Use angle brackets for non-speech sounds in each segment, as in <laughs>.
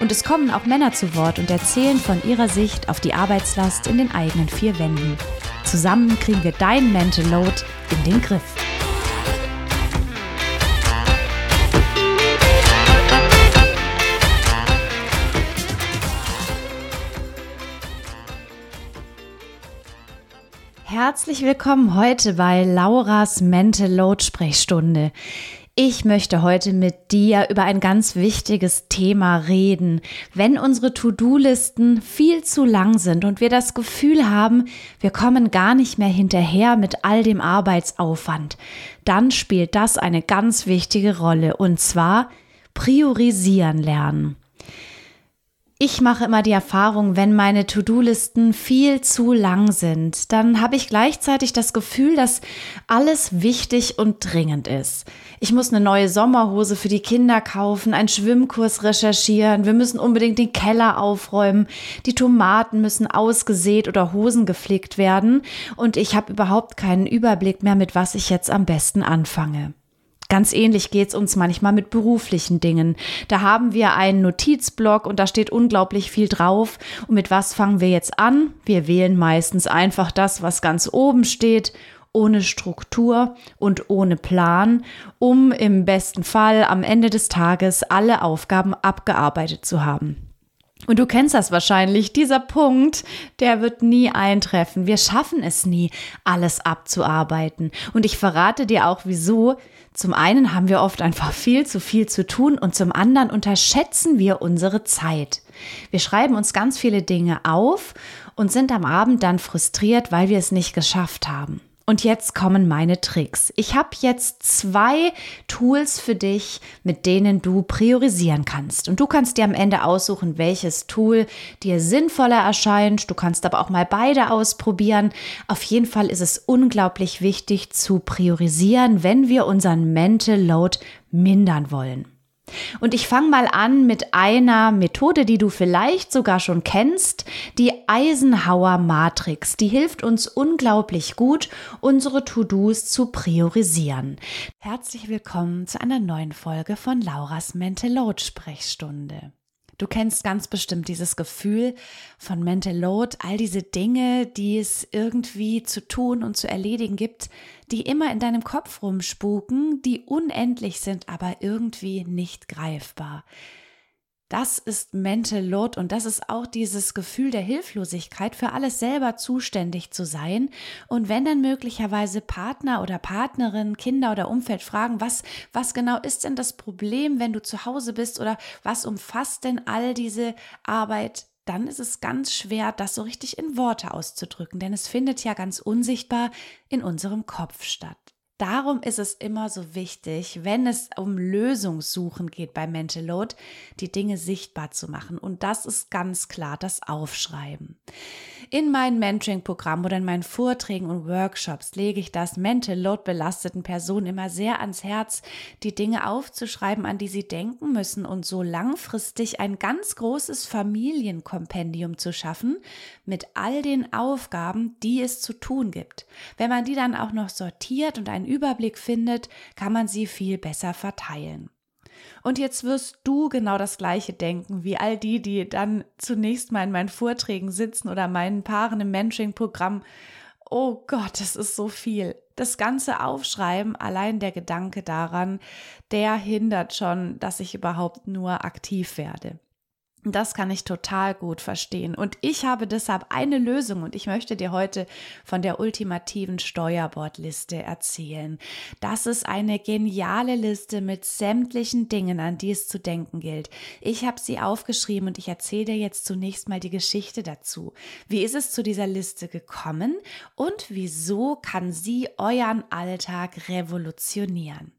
Und es kommen auch Männer zu Wort und erzählen von ihrer Sicht auf die Arbeitslast in den eigenen vier Wänden. Zusammen kriegen wir dein Mental Load in den Griff. Herzlich willkommen heute bei Lauras Mental Load Sprechstunde. Ich möchte heute mit dir über ein ganz wichtiges Thema reden. Wenn unsere To-Do-Listen viel zu lang sind und wir das Gefühl haben, wir kommen gar nicht mehr hinterher mit all dem Arbeitsaufwand, dann spielt das eine ganz wichtige Rolle und zwar priorisieren lernen. Ich mache immer die Erfahrung, wenn meine To-Do-Listen viel zu lang sind, dann habe ich gleichzeitig das Gefühl, dass alles wichtig und dringend ist. Ich muss eine neue Sommerhose für die Kinder kaufen, einen Schwimmkurs recherchieren, wir müssen unbedingt den Keller aufräumen, die Tomaten müssen ausgesät oder Hosen geflickt werden und ich habe überhaupt keinen Überblick mehr, mit was ich jetzt am besten anfange. Ganz ähnlich geht's uns manchmal mit beruflichen Dingen. Da haben wir einen Notizblock und da steht unglaublich viel drauf. Und mit was fangen wir jetzt an? Wir wählen meistens einfach das, was ganz oben steht ohne Struktur und ohne Plan, um im besten Fall am Ende des Tages alle Aufgaben abgearbeitet zu haben. Und du kennst das wahrscheinlich, dieser Punkt, der wird nie eintreffen. Wir schaffen es nie, alles abzuarbeiten. Und ich verrate dir auch wieso. Zum einen haben wir oft einfach viel zu viel zu tun und zum anderen unterschätzen wir unsere Zeit. Wir schreiben uns ganz viele Dinge auf und sind am Abend dann frustriert, weil wir es nicht geschafft haben. Und jetzt kommen meine Tricks. Ich habe jetzt zwei Tools für dich, mit denen du priorisieren kannst. Und du kannst dir am Ende aussuchen, welches Tool dir sinnvoller erscheint. Du kannst aber auch mal beide ausprobieren. Auf jeden Fall ist es unglaublich wichtig zu priorisieren, wenn wir unseren Mental Load mindern wollen. Und ich fange mal an mit einer Methode, die du vielleicht sogar schon kennst, die Eisenhower Matrix. Die hilft uns unglaublich gut, unsere To-Dos zu priorisieren. Herzlich willkommen zu einer neuen Folge von Lauras Mental Load Sprechstunde. Du kennst ganz bestimmt dieses Gefühl von Mental Load, all diese Dinge, die es irgendwie zu tun und zu erledigen gibt, die immer in deinem Kopf rumspuken, die unendlich sind, aber irgendwie nicht greifbar. Das ist Mental Load und das ist auch dieses Gefühl der Hilflosigkeit, für alles selber zuständig zu sein. Und wenn dann möglicherweise Partner oder Partnerin, Kinder oder Umfeld fragen, was, was genau ist denn das Problem, wenn du zu Hause bist oder was umfasst denn all diese Arbeit, dann ist es ganz schwer, das so richtig in Worte auszudrücken, denn es findet ja ganz unsichtbar in unserem Kopf statt. Darum ist es immer so wichtig, wenn es um Lösungssuchen geht bei Mental Load, die Dinge sichtbar zu machen. Und das ist ganz klar das Aufschreiben. In meinen Mentoring-Programmen oder in meinen Vorträgen und Workshops lege ich das Mental Load belasteten Personen immer sehr ans Herz, die Dinge aufzuschreiben, an die sie denken müssen und so langfristig ein ganz großes Familienkompendium zu schaffen mit all den Aufgaben, die es zu tun gibt. Wenn man die dann auch noch sortiert und einen Überblick findet, kann man sie viel besser verteilen. Und jetzt wirst du genau das Gleiche denken wie all die, die dann zunächst mal in meinen Vorträgen sitzen oder meinen Paaren im Mentoring-Programm. Oh Gott, das ist so viel. Das ganze Aufschreiben, allein der Gedanke daran, der hindert schon, dass ich überhaupt nur aktiv werde. Das kann ich total gut verstehen. Und ich habe deshalb eine Lösung und ich möchte dir heute von der ultimativen Steuerbordliste erzählen. Das ist eine geniale Liste mit sämtlichen Dingen, an die es zu denken gilt. Ich habe sie aufgeschrieben und ich erzähle dir jetzt zunächst mal die Geschichte dazu. Wie ist es zu dieser Liste gekommen und wieso kann sie euren Alltag revolutionieren?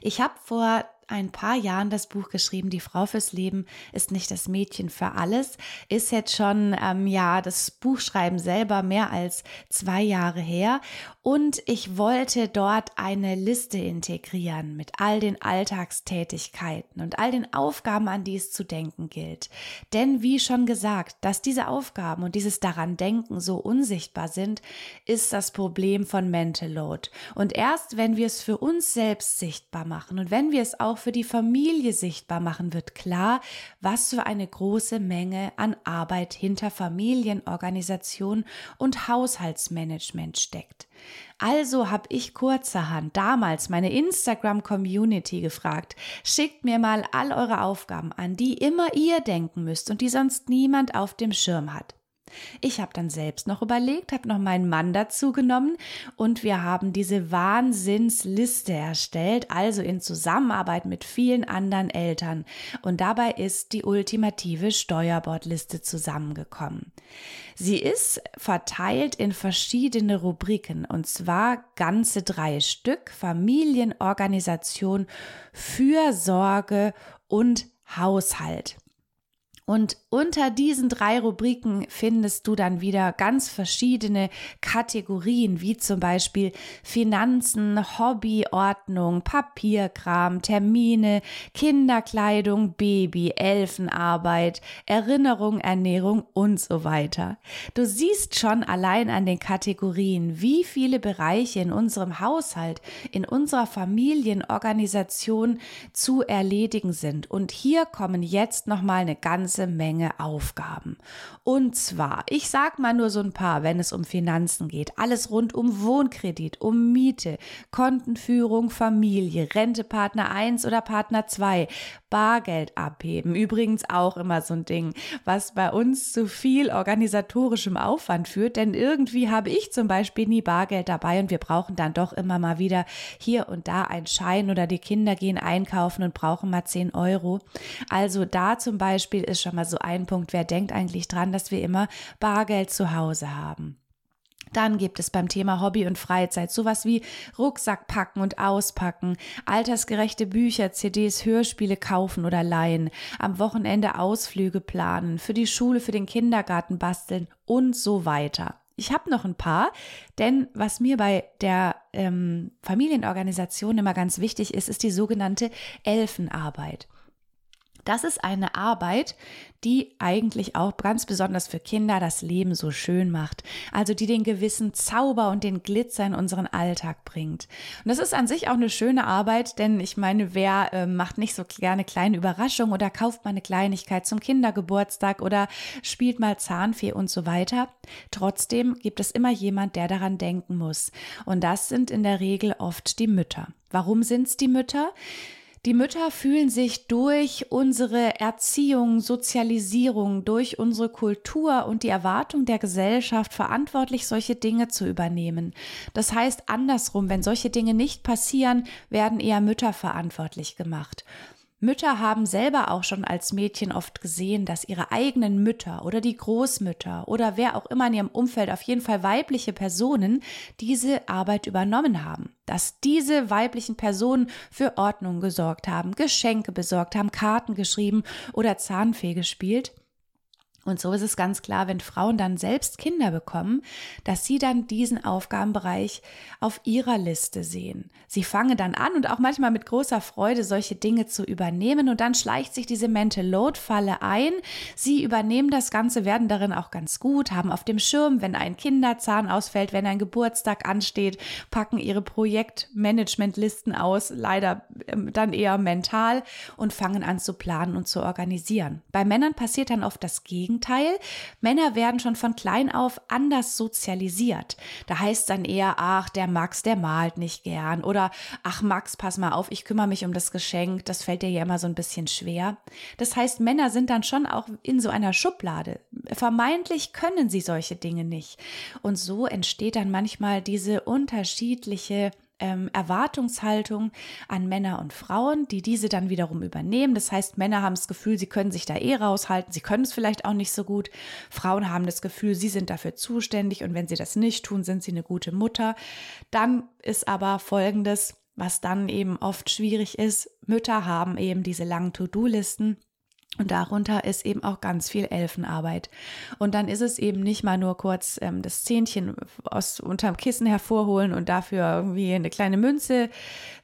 Ich habe vor ein paar Jahren das Buch geschrieben, Die Frau fürs Leben ist nicht das Mädchen für alles. Ist jetzt schon, ähm, ja, das Buchschreiben selber mehr als zwei Jahre her. Und ich wollte dort eine Liste integrieren mit all den Alltagstätigkeiten und all den Aufgaben, an die es zu denken gilt. Denn wie schon gesagt, dass diese Aufgaben und dieses daran denken so unsichtbar sind, ist das Problem von Mental Load. Und erst wenn wir es für uns selbst sichtbar machen und wenn wir es auch für die Familie sichtbar machen, wird klar, was für eine große Menge an Arbeit hinter Familienorganisation und Haushaltsmanagement steckt. Also habe ich kurzerhand damals meine Instagram-Community gefragt, schickt mir mal all eure Aufgaben an, die immer ihr denken müsst und die sonst niemand auf dem Schirm hat. Ich habe dann selbst noch überlegt, habe noch meinen Mann dazu genommen und wir haben diese Wahnsinnsliste erstellt, also in Zusammenarbeit mit vielen anderen Eltern. Und dabei ist die ultimative Steuerbordliste zusammengekommen. Sie ist verteilt in verschiedene Rubriken und zwar ganze drei Stück Familienorganisation, Fürsorge und Haushalt. Und unter diesen drei Rubriken findest du dann wieder ganz verschiedene Kategorien, wie zum Beispiel Finanzen, Hobbyordnung, Papierkram, Termine, Kinderkleidung, Baby, Elfenarbeit, Erinnerung, Ernährung und so weiter. Du siehst schon allein an den Kategorien, wie viele Bereiche in unserem Haushalt, in unserer Familienorganisation zu erledigen sind. Und hier kommen jetzt nochmal eine ganz ganze Menge Aufgaben. Und zwar, ich sag mal nur so ein paar, wenn es um Finanzen geht. Alles rund um Wohnkredit, um Miete, Kontenführung, Familie, Rentepartner 1 oder Partner 2, Bargeld abheben. Übrigens auch immer so ein Ding, was bei uns zu viel organisatorischem Aufwand führt, denn irgendwie habe ich zum Beispiel nie Bargeld dabei und wir brauchen dann doch immer mal wieder hier und da einen Schein oder die Kinder gehen einkaufen und brauchen mal 10 Euro. Also da zum Beispiel ist schon mal so ein Punkt, wer denkt eigentlich dran, dass wir immer Bargeld zu Hause haben. Dann gibt es beim Thema Hobby und Freizeit sowas wie Rucksack packen und auspacken, altersgerechte Bücher, CDs, Hörspiele kaufen oder leihen, am Wochenende Ausflüge planen, für die Schule, für den Kindergarten basteln und so weiter. Ich habe noch ein paar, denn was mir bei der ähm, Familienorganisation immer ganz wichtig ist, ist die sogenannte Elfenarbeit. Das ist eine Arbeit, die eigentlich auch ganz besonders für Kinder das Leben so schön macht. Also die den gewissen Zauber und den Glitzer in unseren Alltag bringt. Und das ist an sich auch eine schöne Arbeit, denn ich meine, wer äh, macht nicht so gerne kleine Überraschungen oder kauft mal eine Kleinigkeit zum Kindergeburtstag oder spielt mal Zahnfee und so weiter. Trotzdem gibt es immer jemand, der daran denken muss. Und das sind in der Regel oft die Mütter. Warum sind es die Mütter? Die Mütter fühlen sich durch unsere Erziehung, Sozialisierung, durch unsere Kultur und die Erwartung der Gesellschaft verantwortlich, solche Dinge zu übernehmen. Das heißt andersrum, wenn solche Dinge nicht passieren, werden eher Mütter verantwortlich gemacht. Mütter haben selber auch schon als Mädchen oft gesehen, dass ihre eigenen Mütter oder die Großmütter oder wer auch immer in ihrem Umfeld, auf jeden Fall weibliche Personen, diese Arbeit übernommen haben. Dass diese weiblichen Personen für Ordnung gesorgt haben, Geschenke besorgt haben, Karten geschrieben oder Zahnfee gespielt und so ist es ganz klar, wenn Frauen dann selbst Kinder bekommen, dass sie dann diesen Aufgabenbereich auf ihrer Liste sehen. Sie fangen dann an und auch manchmal mit großer Freude solche Dinge zu übernehmen und dann schleicht sich diese Mental Load Falle ein. Sie übernehmen das Ganze, werden darin auch ganz gut, haben auf dem Schirm, wenn ein Kinderzahn ausfällt, wenn ein Geburtstag ansteht, packen ihre Projektmanagementlisten aus, leider ähm, dann eher mental und fangen an zu planen und zu organisieren. Bei Männern passiert dann oft das Gegenteil. Gegenteil. Männer werden schon von klein auf anders sozialisiert. Da heißt dann eher, ach, der Max, der malt nicht gern. Oder, ach, Max, pass mal auf, ich kümmere mich um das Geschenk. Das fällt dir ja immer so ein bisschen schwer. Das heißt, Männer sind dann schon auch in so einer Schublade. Vermeintlich können sie solche Dinge nicht. Und so entsteht dann manchmal diese unterschiedliche ähm, Erwartungshaltung an Männer und Frauen, die diese dann wiederum übernehmen. Das heißt, Männer haben das Gefühl, sie können sich da eh raushalten, sie können es vielleicht auch nicht so gut. Frauen haben das Gefühl, sie sind dafür zuständig und wenn sie das nicht tun, sind sie eine gute Mutter. Dann ist aber Folgendes, was dann eben oft schwierig ist. Mütter haben eben diese langen To-Do-Listen und darunter ist eben auch ganz viel Elfenarbeit. Und dann ist es eben nicht mal nur kurz ähm, das Zähnchen aus unterm Kissen hervorholen und dafür irgendwie eine kleine Münze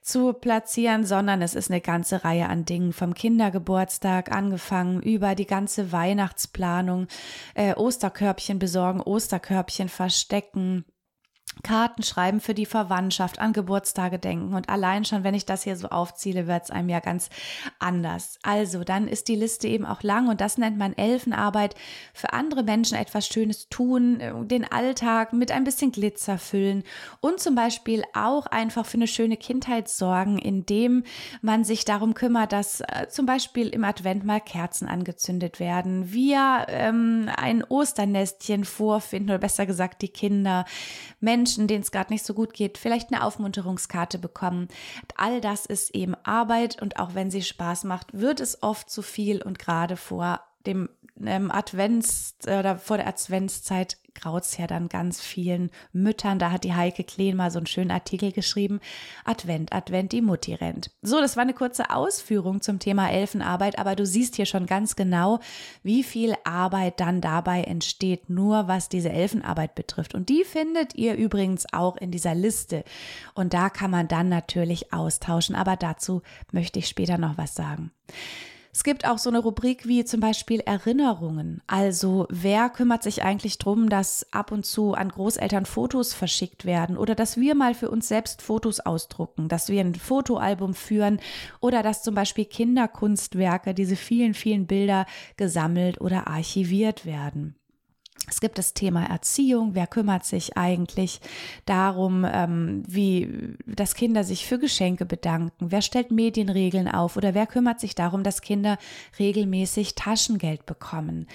zu platzieren, sondern es ist eine ganze Reihe an Dingen vom Kindergeburtstag angefangen über die ganze Weihnachtsplanung, äh, Osterkörbchen besorgen, Osterkörbchen verstecken, Karten schreiben für die Verwandtschaft, an Geburtstage denken. Und allein schon, wenn ich das hier so aufziele, wird es einem ja ganz anders. Also, dann ist die Liste eben auch lang und das nennt man Elfenarbeit. Für andere Menschen etwas Schönes tun, äh, den Alltag mit ein bisschen Glitzer füllen und zum Beispiel auch einfach für eine schöne Kindheit sorgen, indem man sich darum kümmert, dass äh, zum Beispiel im Advent mal Kerzen angezündet werden, wir ähm, ein Osternestchen vorfinden oder besser gesagt die Kinder, Menschen Menschen, denen es gerade nicht so gut geht, vielleicht eine Aufmunterungskarte bekommen. All das ist eben Arbeit und auch wenn sie Spaß macht, wird es oft zu viel und gerade vor dem ähm, Advents oder vor der Adventszeit graut's ja dann ganz vielen Müttern. Da hat die Heike Kleen mal so einen schönen Artikel geschrieben. Advent, Advent, die Mutti rennt. So, das war eine kurze Ausführung zum Thema Elfenarbeit, aber du siehst hier schon ganz genau, wie viel Arbeit dann dabei entsteht, nur was diese Elfenarbeit betrifft. Und die findet ihr übrigens auch in dieser Liste. Und da kann man dann natürlich austauschen, aber dazu möchte ich später noch was sagen. Es gibt auch so eine Rubrik wie zum Beispiel Erinnerungen. Also wer kümmert sich eigentlich drum, dass ab und zu an Großeltern Fotos verschickt werden oder dass wir mal für uns selbst Fotos ausdrucken, dass wir ein Fotoalbum führen oder dass zum Beispiel Kinderkunstwerke, diese vielen, vielen Bilder gesammelt oder archiviert werden. Es gibt das Thema Erziehung. Wer kümmert sich eigentlich darum, ähm, wie, dass Kinder sich für Geschenke bedanken? Wer stellt Medienregeln auf? Oder wer kümmert sich darum, dass Kinder regelmäßig Taschengeld bekommen?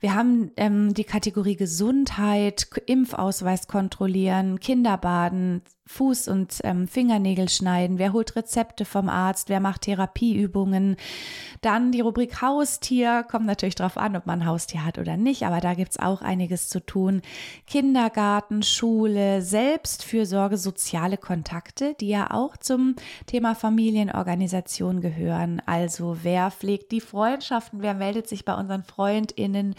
Wir haben ähm, die Kategorie Gesundheit, Impfausweis kontrollieren, Kinderbaden, Fuß- und ähm, Fingernägel schneiden, wer holt Rezepte vom Arzt, wer macht Therapieübungen. Dann die Rubrik Haustier, kommt natürlich darauf an, ob man Haustier hat oder nicht, aber da gibt's auch einiges zu tun. Kindergarten, Schule, Selbstfürsorge, soziale Kontakte, die ja auch zum Thema Familienorganisation gehören. Also wer pflegt die Freundschaften, wer meldet sich bei unseren FreundInnen,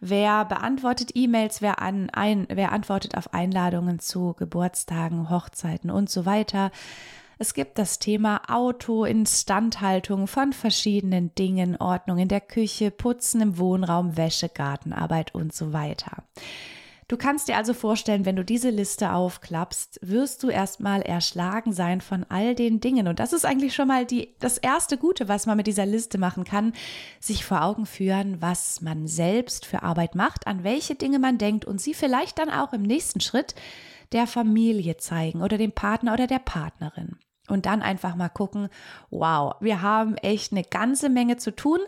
wer beantwortet E-Mails, wer, an, wer antwortet auf Einladungen zu Geburtstagen, Hochzeiten, Hochzeiten und so weiter. Es gibt das Thema Auto, Instandhaltung von verschiedenen Dingen, Ordnung in der Küche, Putzen im Wohnraum, Wäsche, Gartenarbeit und so weiter. Du kannst dir also vorstellen, wenn du diese Liste aufklappst, wirst du erstmal erschlagen sein von all den Dingen. Und das ist eigentlich schon mal die, das erste Gute, was man mit dieser Liste machen kann, sich vor Augen führen, was man selbst für Arbeit macht, an welche Dinge man denkt und sie vielleicht dann auch im nächsten Schritt der Familie zeigen oder dem Partner oder der Partnerin. Und dann einfach mal gucken, wow, wir haben echt eine ganze Menge zu tun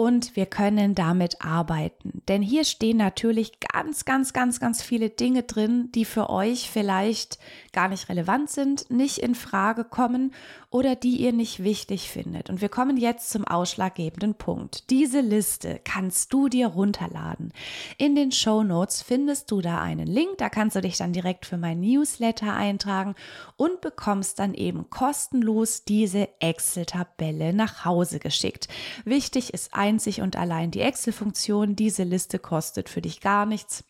und wir können damit arbeiten. Denn hier stehen natürlich ganz, ganz, ganz, ganz viele Dinge drin, die für euch vielleicht gar nicht relevant sind, nicht in Frage kommen oder die ihr nicht wichtig findet. Und wir kommen jetzt zum ausschlaggebenden Punkt. Diese Liste kannst du dir runterladen. In den Show Notes findest du da einen Link, da kannst du dich dann direkt für mein Newsletter eintragen und bekommst dann eben kostenlos diese Excel-Tabelle nach Hause geschickt. Wichtig ist ein einzig und allein die Excel-Funktion. Diese Liste kostet für dich gar nichts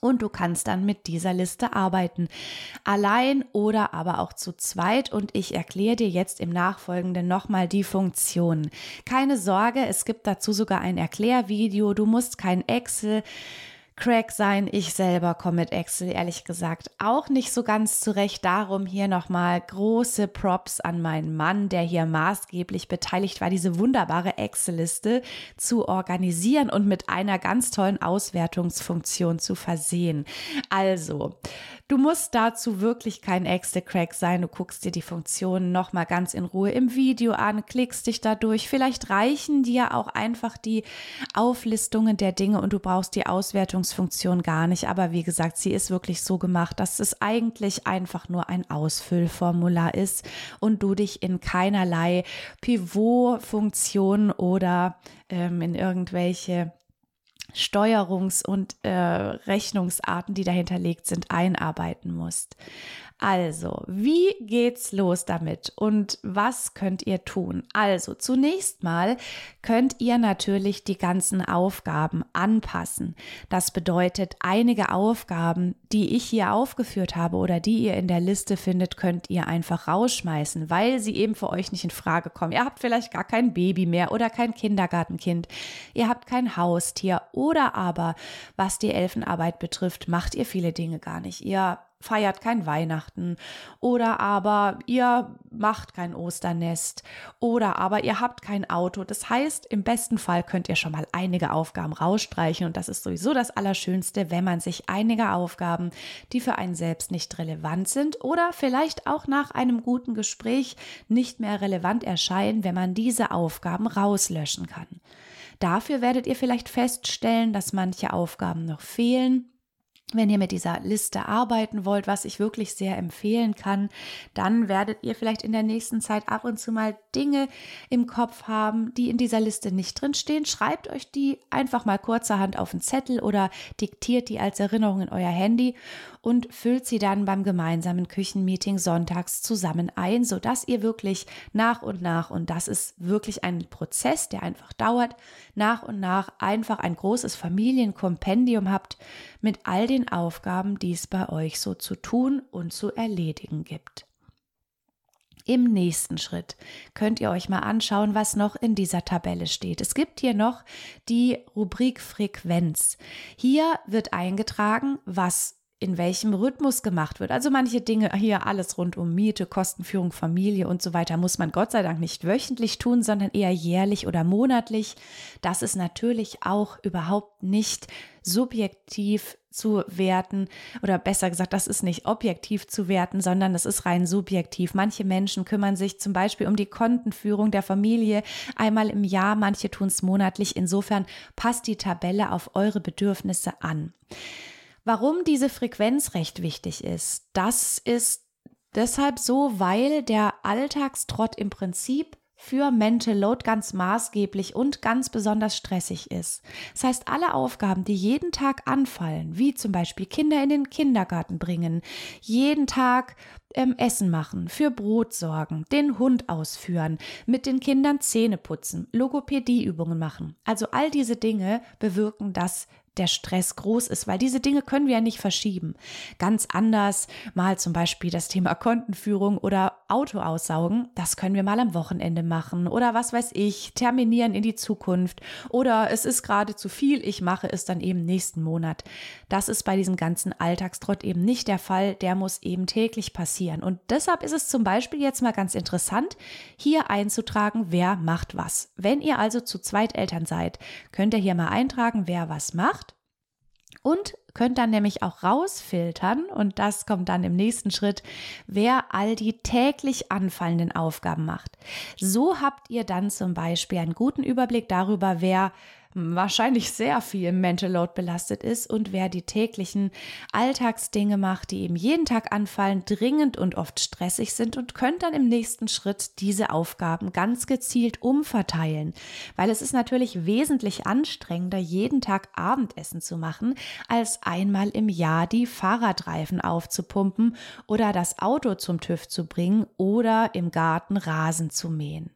und du kannst dann mit dieser Liste arbeiten. Allein oder aber auch zu zweit und ich erkläre dir jetzt im Nachfolgenden nochmal die Funktionen. Keine Sorge, es gibt dazu sogar ein Erklärvideo. Du musst kein Excel Crack sein. Ich selber komme mit Excel ehrlich gesagt auch nicht so ganz zurecht. Darum hier nochmal große Props an meinen Mann, der hier maßgeblich beteiligt war, diese wunderbare Excel-Liste zu organisieren und mit einer ganz tollen Auswertungsfunktion zu versehen. Also, Du musst dazu wirklich kein Excel-Crack sein. Du guckst dir die Funktionen nochmal ganz in Ruhe im Video an, klickst dich dadurch. Vielleicht reichen dir auch einfach die Auflistungen der Dinge und du brauchst die Auswertungsfunktion gar nicht. Aber wie gesagt, sie ist wirklich so gemacht, dass es eigentlich einfach nur ein Ausfüllformular ist und du dich in keinerlei Pivot-Funktion oder ähm, in irgendwelche Steuerungs- und äh, Rechnungsarten, die dahinterlegt sind, einarbeiten musst. Also, wie geht's los damit und was könnt ihr tun? Also, zunächst mal könnt ihr natürlich die ganzen Aufgaben anpassen. Das bedeutet, einige Aufgaben, die ich hier aufgeführt habe oder die ihr in der Liste findet, könnt ihr einfach rausschmeißen, weil sie eben für euch nicht in Frage kommen. Ihr habt vielleicht gar kein Baby mehr oder kein Kindergartenkind. Ihr habt kein Haustier oder aber, was die Elfenarbeit betrifft, macht ihr viele Dinge gar nicht. Ihr feiert kein Weihnachten oder aber ihr macht kein Osternest oder aber ihr habt kein Auto. Das heißt, im besten Fall könnt ihr schon mal einige Aufgaben rausstreichen und das ist sowieso das Allerschönste, wenn man sich einige Aufgaben, die für einen selbst nicht relevant sind oder vielleicht auch nach einem guten Gespräch nicht mehr relevant erscheinen, wenn man diese Aufgaben rauslöschen kann. Dafür werdet ihr vielleicht feststellen, dass manche Aufgaben noch fehlen wenn ihr mit dieser Liste arbeiten wollt, was ich wirklich sehr empfehlen kann, dann werdet ihr vielleicht in der nächsten Zeit ab und zu mal Dinge im Kopf haben, die in dieser Liste nicht drin stehen. Schreibt euch die einfach mal kurzerhand auf einen Zettel oder diktiert die als Erinnerung in euer Handy und füllt sie dann beim gemeinsamen Küchenmeeting sonntags zusammen ein, sodass ihr wirklich nach und nach, und das ist wirklich ein Prozess, der einfach dauert, nach und nach einfach ein großes Familienkompendium habt mit all den Aufgaben, die es bei euch so zu tun und zu erledigen gibt. Im nächsten Schritt könnt ihr euch mal anschauen, was noch in dieser Tabelle steht. Es gibt hier noch die Rubrik Frequenz. Hier wird eingetragen, was in welchem Rhythmus gemacht wird. Also manche Dinge hier alles rund um Miete, Kostenführung, Familie und so weiter muss man Gott sei Dank nicht wöchentlich tun, sondern eher jährlich oder monatlich. Das ist natürlich auch überhaupt nicht subjektiv zu werten oder besser gesagt, das ist nicht objektiv zu werten, sondern das ist rein subjektiv. Manche Menschen kümmern sich zum Beispiel um die Kontenführung der Familie einmal im Jahr, manche tun es monatlich. Insofern passt die Tabelle auf eure Bedürfnisse an. Warum diese Frequenz recht wichtig ist, das ist deshalb so, weil der Alltagstrott im Prinzip für Mental Load ganz maßgeblich und ganz besonders stressig ist. Das heißt, alle Aufgaben, die jeden Tag anfallen, wie zum Beispiel Kinder in den Kindergarten bringen, jeden Tag ähm, Essen machen, für Brot sorgen, den Hund ausführen, mit den Kindern Zähne putzen, Logopädieübungen machen. Also all diese Dinge bewirken, dass der Stress groß ist, weil diese Dinge können wir ja nicht verschieben. Ganz anders mal zum Beispiel das Thema Kontenführung oder Auto aussaugen, das können wir mal am Wochenende machen oder was weiß ich, terminieren in die Zukunft oder es ist gerade zu viel, ich mache es dann eben nächsten Monat. Das ist bei diesem ganzen Alltagstrott eben nicht der Fall, der muss eben täglich passieren und deshalb ist es zum Beispiel jetzt mal ganz interessant, hier einzutragen, wer macht was. Wenn ihr also zu zweit Eltern seid, könnt ihr hier mal eintragen, wer was macht und könnt dann nämlich auch rausfiltern, und das kommt dann im nächsten Schritt, wer all die täglich anfallenden Aufgaben macht. So habt ihr dann zum Beispiel einen guten Überblick darüber, wer wahrscheinlich sehr viel Mental Load belastet ist und wer die täglichen Alltagsdinge macht, die eben jeden Tag anfallen, dringend und oft stressig sind und könnt dann im nächsten Schritt diese Aufgaben ganz gezielt umverteilen. Weil es ist natürlich wesentlich anstrengender, jeden Tag Abendessen zu machen, als einmal im Jahr die Fahrradreifen aufzupumpen oder das Auto zum TÜV zu bringen oder im Garten Rasen zu mähen.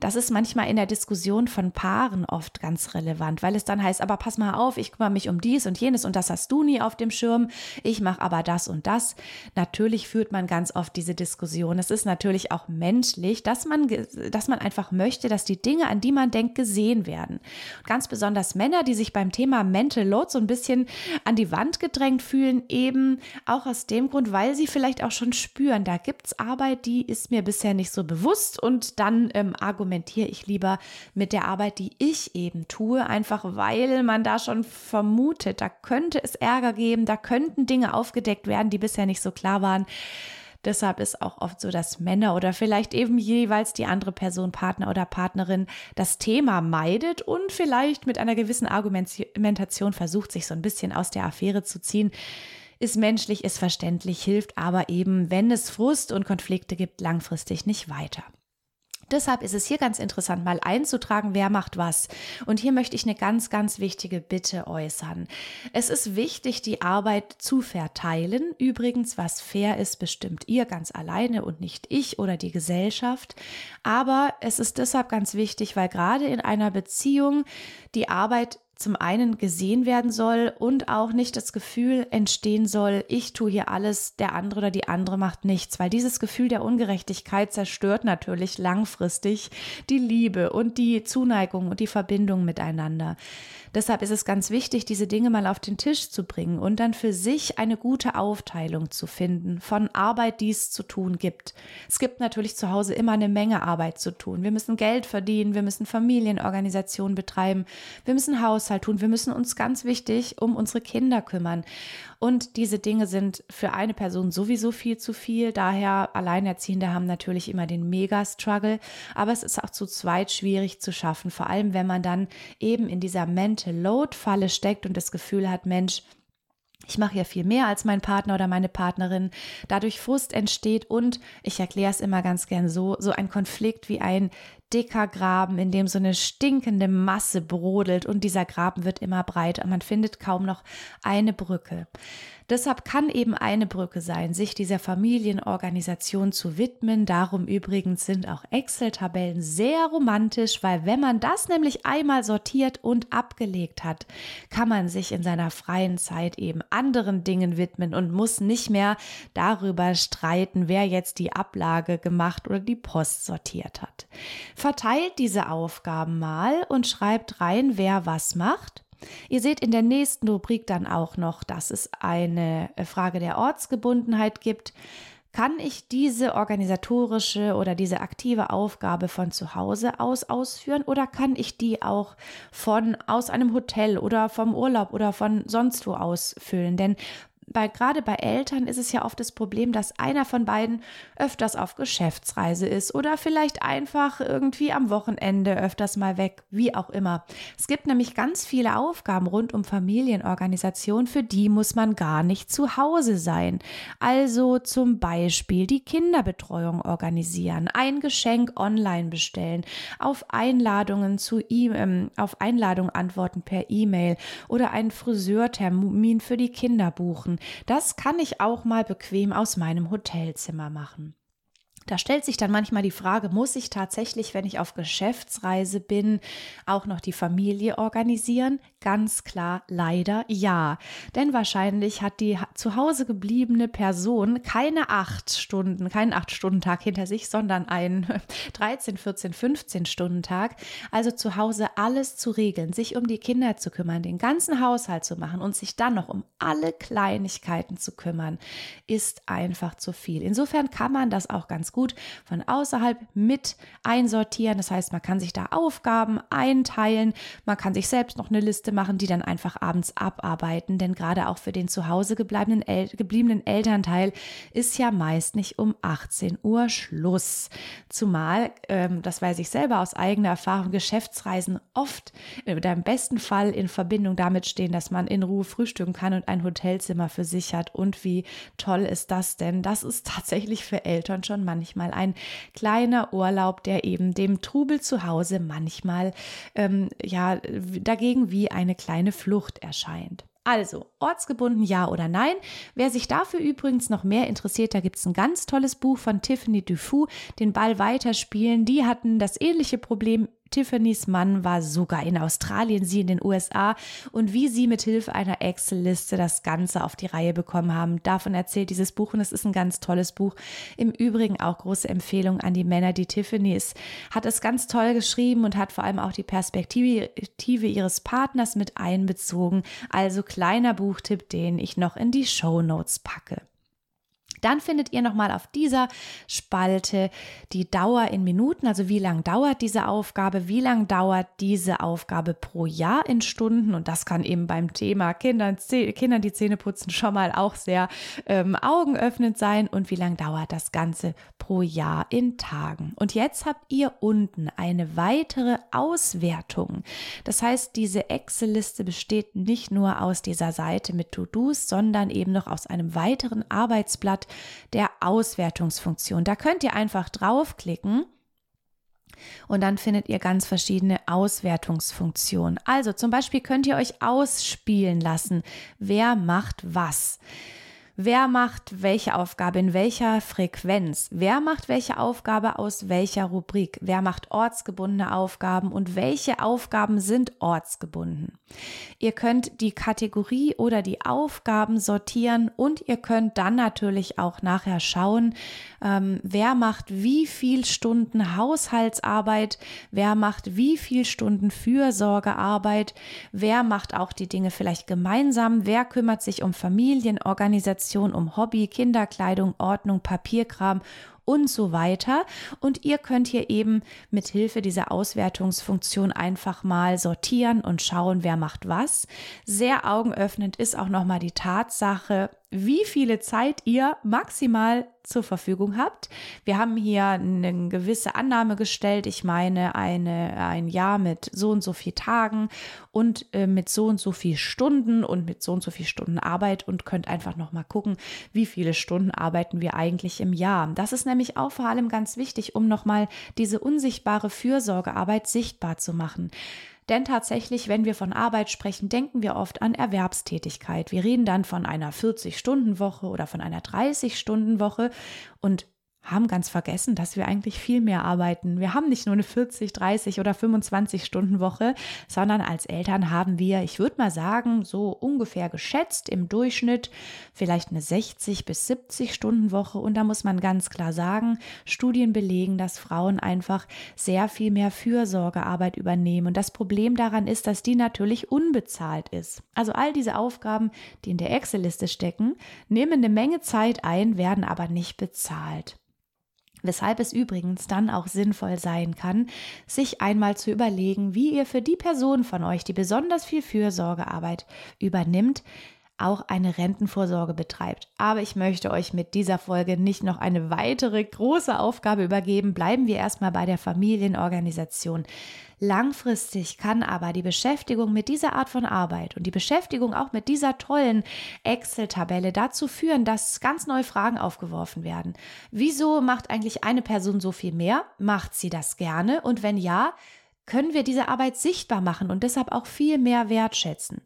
Das ist manchmal in der Diskussion von Paaren oft ganz relevant, weil es dann heißt, aber pass mal auf, ich kümmere mich um dies und jenes und das hast du nie auf dem Schirm, ich mache aber das und das. Natürlich führt man ganz oft diese Diskussion. Es ist natürlich auch menschlich, dass man, dass man einfach möchte, dass die Dinge, an die man denkt, gesehen werden. ganz besonders Männer, die sich beim Thema Mental Load so ein bisschen an die Wand gedrängt fühlen, eben auch aus dem Grund, weil sie vielleicht auch schon spüren, da gibt's Arbeit, die ist mir bisher nicht so bewusst und dann ähm, argumentiere ich lieber mit der Arbeit, die ich eben tue, einfach weil man da schon vermutet, da könnte es Ärger geben, da könnten Dinge aufgedeckt werden, die bisher nicht so klar waren. Deshalb ist auch oft so, dass Männer oder vielleicht eben jeweils die andere Person, Partner oder Partnerin, das Thema meidet und vielleicht mit einer gewissen Argumentation versucht, sich so ein bisschen aus der Affäre zu ziehen. Ist menschlich, ist verständlich, hilft aber eben, wenn es Frust und Konflikte gibt, langfristig nicht weiter. Deshalb ist es hier ganz interessant, mal einzutragen, wer macht was. Und hier möchte ich eine ganz, ganz wichtige Bitte äußern. Es ist wichtig, die Arbeit zu verteilen. Übrigens, was fair ist, bestimmt ihr ganz alleine und nicht ich oder die Gesellschaft. Aber es ist deshalb ganz wichtig, weil gerade in einer Beziehung die Arbeit zum einen gesehen werden soll und auch nicht das Gefühl entstehen soll, ich tue hier alles, der andere oder die andere macht nichts, weil dieses Gefühl der Ungerechtigkeit zerstört natürlich langfristig die Liebe und die Zuneigung und die Verbindung miteinander. Deshalb ist es ganz wichtig, diese Dinge mal auf den Tisch zu bringen und dann für sich eine gute Aufteilung zu finden von Arbeit, die es zu tun gibt. Es gibt natürlich zu Hause immer eine Menge Arbeit zu tun. Wir müssen Geld verdienen, wir müssen Familienorganisationen betreiben, wir müssen Haushalt tun, wir müssen uns ganz wichtig um unsere Kinder kümmern. Und diese Dinge sind für eine Person sowieso viel zu viel. Daher Alleinerziehende haben natürlich immer den Mega-Struggle. Aber es ist auch zu zweit schwierig zu schaffen. Vor allem, wenn man dann eben in dieser Mental Load-Falle steckt und das Gefühl hat, Mensch, ich mache ja viel mehr als mein Partner oder meine Partnerin. Dadurch Frust entsteht und ich erkläre es immer ganz gern so, so ein Konflikt wie ein dicker Graben, in dem so eine stinkende Masse brodelt und dieser Graben wird immer breiter. Man findet kaum noch eine Brücke. Deshalb kann eben eine Brücke sein, sich dieser Familienorganisation zu widmen. Darum übrigens sind auch Excel-Tabellen sehr romantisch, weil wenn man das nämlich einmal sortiert und abgelegt hat, kann man sich in seiner freien Zeit eben anderen Dingen widmen und muss nicht mehr darüber streiten, wer jetzt die Ablage gemacht oder die Post sortiert hat. Verteilt diese Aufgaben mal und schreibt rein, wer was macht. Ihr seht in der nächsten Rubrik dann auch noch, dass es eine äh, Frage der Ortsgebundenheit gibt. Kann ich diese organisatorische oder diese aktive Aufgabe von zu Hause aus ausführen oder kann ich die auch von aus einem Hotel oder vom Urlaub oder von sonst wo ausfüllen? Denn bei, gerade bei Eltern ist es ja oft das Problem, dass einer von beiden öfters auf Geschäftsreise ist oder vielleicht einfach irgendwie am Wochenende öfters mal weg, wie auch immer. Es gibt nämlich ganz viele Aufgaben rund um Familienorganisation, für die muss man gar nicht zu Hause sein. Also zum Beispiel die Kinderbetreuung organisieren, ein Geschenk online bestellen, auf Einladungen zu e ähm, auf Einladungen antworten per E-Mail oder einen Friseurtermin für die Kinder buchen. Das kann ich auch mal bequem aus meinem Hotelzimmer machen. Da stellt sich dann manchmal die Frage, muss ich tatsächlich, wenn ich auf Geschäftsreise bin, auch noch die Familie organisieren? Ganz klar, leider ja. Denn wahrscheinlich hat die zu Hause gebliebene Person keine acht Stunden, keinen acht Stunden Tag hinter sich, sondern einen 13, 14, 15 Stunden Tag. Also zu Hause alles zu regeln, sich um die Kinder zu kümmern, den ganzen Haushalt zu machen und sich dann noch um alle Kleinigkeiten zu kümmern, ist einfach zu viel. Insofern kann man das auch ganz gut von außerhalb mit einsortieren. Das heißt, man kann sich da Aufgaben einteilen. Man kann sich selbst noch eine Liste machen, die dann einfach abends abarbeiten. Denn gerade auch für den zu Hause gebliebenen, El gebliebenen Elternteil ist ja meist nicht um 18 Uhr Schluss. Zumal, ähm, das weiß ich selber aus eigener Erfahrung, Geschäftsreisen oft oder im besten Fall in Verbindung damit stehen, dass man in Ruhe frühstücken kann und ein Hotelzimmer für sich hat. Und wie toll ist das denn? Das ist tatsächlich für Eltern schon manchmal manchmal ein kleiner Urlaub, der eben dem Trubel zu Hause manchmal ähm, ja dagegen wie eine kleine Flucht erscheint. Also, ortsgebunden ja oder nein. Wer sich dafür übrigens noch mehr interessiert, da gibt es ein ganz tolles Buch von Tiffany Dufour, den Ball weiterspielen. Die hatten das ähnliche Problem Tiffany's Mann war sogar in Australien, sie in den USA und wie sie mit Hilfe einer Excel-Liste das Ganze auf die Reihe bekommen haben. Davon erzählt dieses Buch und es ist ein ganz tolles Buch. Im Übrigen auch große Empfehlung an die Männer. Die Tiffany ist, hat es ganz toll geschrieben und hat vor allem auch die Perspektive ihres Partners mit einbezogen. Also kleiner Buchtipp, den ich noch in die Show Notes packe. Dann findet ihr nochmal auf dieser Spalte die Dauer in Minuten, also wie lang dauert diese Aufgabe, wie lang dauert diese Aufgabe pro Jahr in Stunden und das kann eben beim Thema Kindern, Kindern die Zähne putzen schon mal auch sehr ähm, augenöffnend sein und wie lang dauert das Ganze pro Jahr in Tagen. Und jetzt habt ihr unten eine weitere Auswertung. Das heißt, diese Excel-Liste besteht nicht nur aus dieser Seite mit To-Dos, sondern eben noch aus einem weiteren Arbeitsblatt der Auswertungsfunktion. Da könnt ihr einfach draufklicken Und dann findet ihr ganz verschiedene Auswertungsfunktionen. Also zum Beispiel könnt ihr euch ausspielen lassen, wer macht was. Wer macht welche Aufgabe in welcher Frequenz? Wer macht welche Aufgabe aus welcher Rubrik? Wer macht ortsgebundene Aufgaben und welche Aufgaben sind ortsgebunden? Ihr könnt die Kategorie oder die Aufgaben sortieren und ihr könnt dann natürlich auch nachher schauen, ähm, wer macht wie viel Stunden Haushaltsarbeit, wer macht wie viel Stunden Fürsorgearbeit, wer macht auch die Dinge vielleicht gemeinsam, wer kümmert sich um Familienorganisation, um Hobby, Kinderkleidung, Ordnung, Papierkram und so weiter. Und ihr könnt hier eben mit Hilfe dieser Auswertungsfunktion einfach mal sortieren und schauen, wer macht was. Sehr augenöffnend ist auch nochmal die Tatsache, wie viele Zeit ihr maximal zur Verfügung habt. Wir haben hier eine gewisse Annahme gestellt. Ich meine, eine, ein Jahr mit so und so viel Tagen und äh, mit so und so viel Stunden und mit so und so viel Stunden Arbeit und könnt einfach nochmal gucken, wie viele Stunden arbeiten wir eigentlich im Jahr. Das ist nämlich auch vor allem ganz wichtig, um nochmal diese unsichtbare Fürsorgearbeit sichtbar zu machen. Denn tatsächlich, wenn wir von Arbeit sprechen, denken wir oft an Erwerbstätigkeit. Wir reden dann von einer 40-Stunden-Woche oder von einer 30-Stunden-Woche und haben ganz vergessen, dass wir eigentlich viel mehr arbeiten. Wir haben nicht nur eine 40, 30 oder 25 Stunden Woche, sondern als Eltern haben wir, ich würde mal sagen, so ungefähr geschätzt im Durchschnitt vielleicht eine 60 bis 70 Stunden Woche. Und da muss man ganz klar sagen, Studien belegen, dass Frauen einfach sehr viel mehr Fürsorgearbeit übernehmen. Und das Problem daran ist, dass die natürlich unbezahlt ist. Also all diese Aufgaben, die in der Excel-Liste stecken, nehmen eine Menge Zeit ein, werden aber nicht bezahlt. Weshalb es übrigens dann auch sinnvoll sein kann, sich einmal zu überlegen, wie ihr für die Person von euch, die besonders viel Fürsorgearbeit übernimmt, auch eine Rentenvorsorge betreibt. Aber ich möchte euch mit dieser Folge nicht noch eine weitere große Aufgabe übergeben. Bleiben wir erstmal bei der Familienorganisation. Langfristig kann aber die Beschäftigung mit dieser Art von Arbeit und die Beschäftigung auch mit dieser tollen Excel-Tabelle dazu führen, dass ganz neue Fragen aufgeworfen werden. Wieso macht eigentlich eine Person so viel mehr? Macht sie das gerne? Und wenn ja, können wir diese Arbeit sichtbar machen und deshalb auch viel mehr wertschätzen?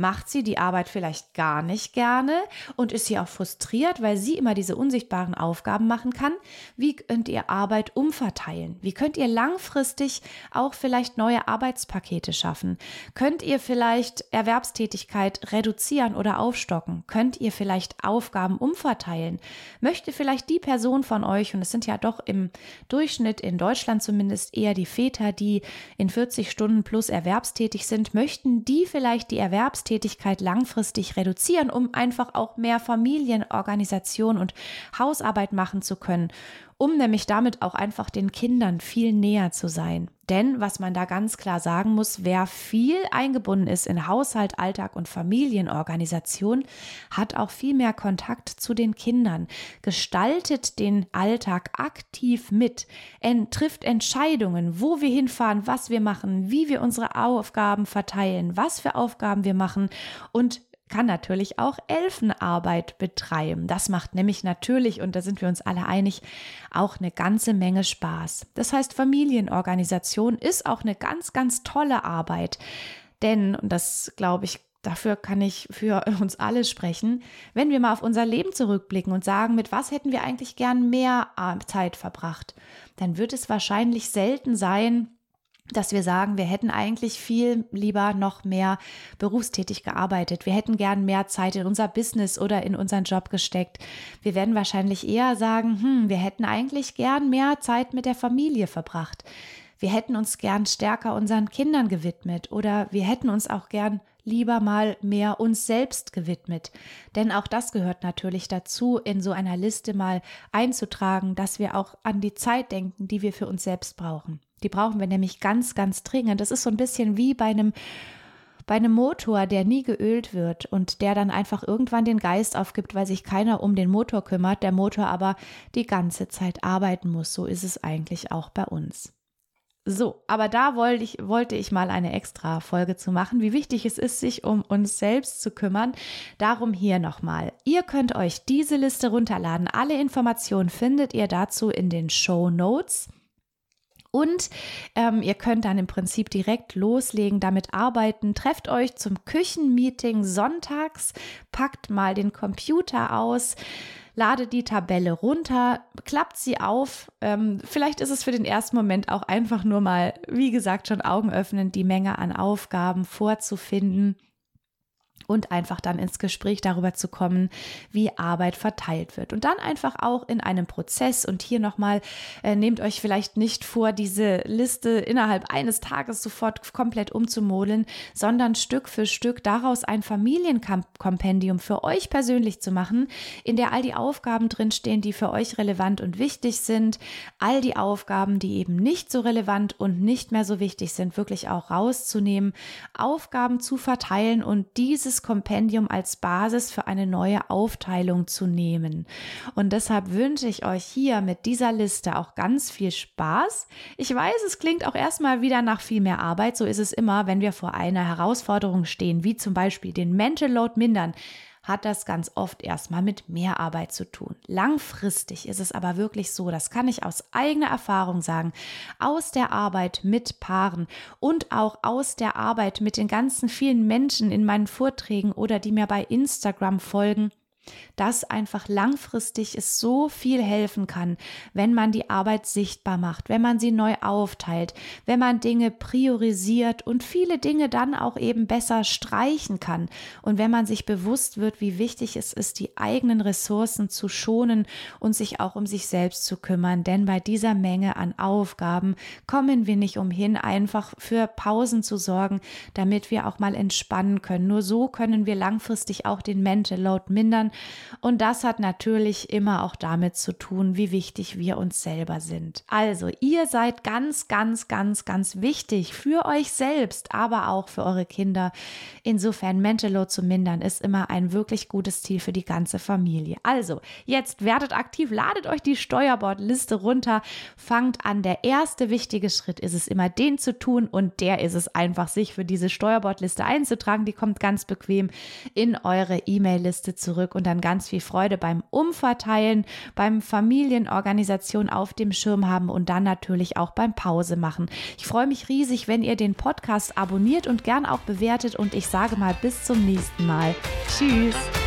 Macht sie die Arbeit vielleicht gar nicht gerne und ist sie auch frustriert, weil sie immer diese unsichtbaren Aufgaben machen kann? Wie könnt ihr Arbeit umverteilen? Wie könnt ihr langfristig auch vielleicht neue Arbeitspakete schaffen? Könnt ihr vielleicht Erwerbstätigkeit reduzieren oder aufstocken? Könnt ihr vielleicht Aufgaben umverteilen? Möchte vielleicht die Person von euch, und es sind ja doch im Durchschnitt in Deutschland zumindest eher die Väter, die in 40 Stunden plus erwerbstätig sind, möchten die vielleicht die Erwerbstätigkeit Erwerbstätigkeit langfristig reduzieren, um einfach auch mehr Familienorganisation und Hausarbeit machen zu können, um nämlich damit auch einfach den Kindern viel näher zu sein. Denn was man da ganz klar sagen muss, wer viel eingebunden ist in Haushalt, Alltag und Familienorganisation, hat auch viel mehr Kontakt zu den Kindern, gestaltet den Alltag aktiv mit, trifft Entscheidungen, wo wir hinfahren, was wir machen, wie wir unsere Aufgaben verteilen, was für Aufgaben wir machen und kann natürlich auch Elfenarbeit betreiben. Das macht nämlich natürlich, und da sind wir uns alle einig, auch eine ganze Menge Spaß. Das heißt, Familienorganisation ist auch eine ganz, ganz tolle Arbeit. Denn, und das glaube ich, dafür kann ich für <laughs> uns alle sprechen, wenn wir mal auf unser Leben zurückblicken und sagen, mit was hätten wir eigentlich gern mehr Zeit verbracht, dann wird es wahrscheinlich selten sein, dass wir sagen, wir hätten eigentlich viel lieber noch mehr berufstätig gearbeitet. Wir hätten gern mehr Zeit in unser Business oder in unseren Job gesteckt. Wir werden wahrscheinlich eher sagen, hm, wir hätten eigentlich gern mehr Zeit mit der Familie verbracht. Wir hätten uns gern stärker unseren Kindern gewidmet oder wir hätten uns auch gern lieber mal mehr uns selbst gewidmet. Denn auch das gehört natürlich dazu, in so einer Liste mal einzutragen, dass wir auch an die Zeit denken, die wir für uns selbst brauchen. Die brauchen wir nämlich ganz, ganz dringend. Das ist so ein bisschen wie bei einem bei einem Motor, der nie geölt wird und der dann einfach irgendwann den Geist aufgibt, weil sich keiner um den Motor kümmert, der Motor aber die ganze Zeit arbeiten muss. So ist es eigentlich auch bei uns. So, aber da wollte ich, wollte ich mal eine extra Folge zu machen, wie wichtig es ist, sich um uns selbst zu kümmern. Darum hier nochmal. Ihr könnt euch diese Liste runterladen. Alle Informationen findet ihr dazu in den Show Notes. Und ähm, ihr könnt dann im Prinzip direkt loslegen, damit arbeiten. Trefft euch zum Küchenmeeting sonntags, packt mal den Computer aus, ladet die Tabelle runter, klappt sie auf. Ähm, vielleicht ist es für den ersten Moment auch einfach nur mal, wie gesagt, schon Augen öffnen, die Menge an Aufgaben vorzufinden und einfach dann ins Gespräch darüber zu kommen, wie Arbeit verteilt wird. Und dann einfach auch in einem Prozess und hier nochmal, äh, nehmt euch vielleicht nicht vor, diese Liste innerhalb eines Tages sofort komplett umzumodeln, sondern Stück für Stück daraus ein Familienkompendium für euch persönlich zu machen, in der all die Aufgaben drinstehen, die für euch relevant und wichtig sind, all die Aufgaben, die eben nicht so relevant und nicht mehr so wichtig sind, wirklich auch rauszunehmen, Aufgaben zu verteilen und diese Kompendium als Basis für eine neue Aufteilung zu nehmen. Und deshalb wünsche ich euch hier mit dieser Liste auch ganz viel Spaß. Ich weiß, es klingt auch erstmal wieder nach viel mehr Arbeit. So ist es immer, wenn wir vor einer Herausforderung stehen, wie zum Beispiel den Mental Load mindern hat das ganz oft erstmal mit mehr Arbeit zu tun. Langfristig ist es aber wirklich so, das kann ich aus eigener Erfahrung sagen, aus der Arbeit mit Paaren und auch aus der Arbeit mit den ganzen vielen Menschen in meinen Vorträgen oder die mir bei Instagram folgen, dass einfach langfristig es so viel helfen kann, wenn man die Arbeit sichtbar macht, wenn man sie neu aufteilt, wenn man Dinge priorisiert und viele Dinge dann auch eben besser streichen kann und wenn man sich bewusst wird, wie wichtig es ist, die eigenen Ressourcen zu schonen und sich auch um sich selbst zu kümmern, denn bei dieser Menge an Aufgaben kommen wir nicht umhin, einfach für Pausen zu sorgen, damit wir auch mal entspannen können. Nur so können wir langfristig auch den Mental Load mindern und das hat natürlich immer auch damit zu tun, wie wichtig wir uns selber sind. Also, ihr seid ganz, ganz, ganz, ganz wichtig für euch selbst, aber auch für eure Kinder. Insofern Mental Load zu mindern ist immer ein wirklich gutes Ziel für die ganze Familie. Also, jetzt werdet aktiv, ladet euch die Steuerbordliste runter, fangt an. Der erste wichtige Schritt ist es immer, den zu tun und der ist es einfach, sich für diese Steuerbordliste einzutragen. Die kommt ganz bequem in eure E-Mail-Liste zurück und dann ganz viel Freude beim Umverteilen, beim Familienorganisation auf dem Schirm haben und dann natürlich auch beim Pause machen. Ich freue mich riesig, wenn ihr den Podcast abonniert und gern auch bewertet und ich sage mal bis zum nächsten Mal. Tschüss.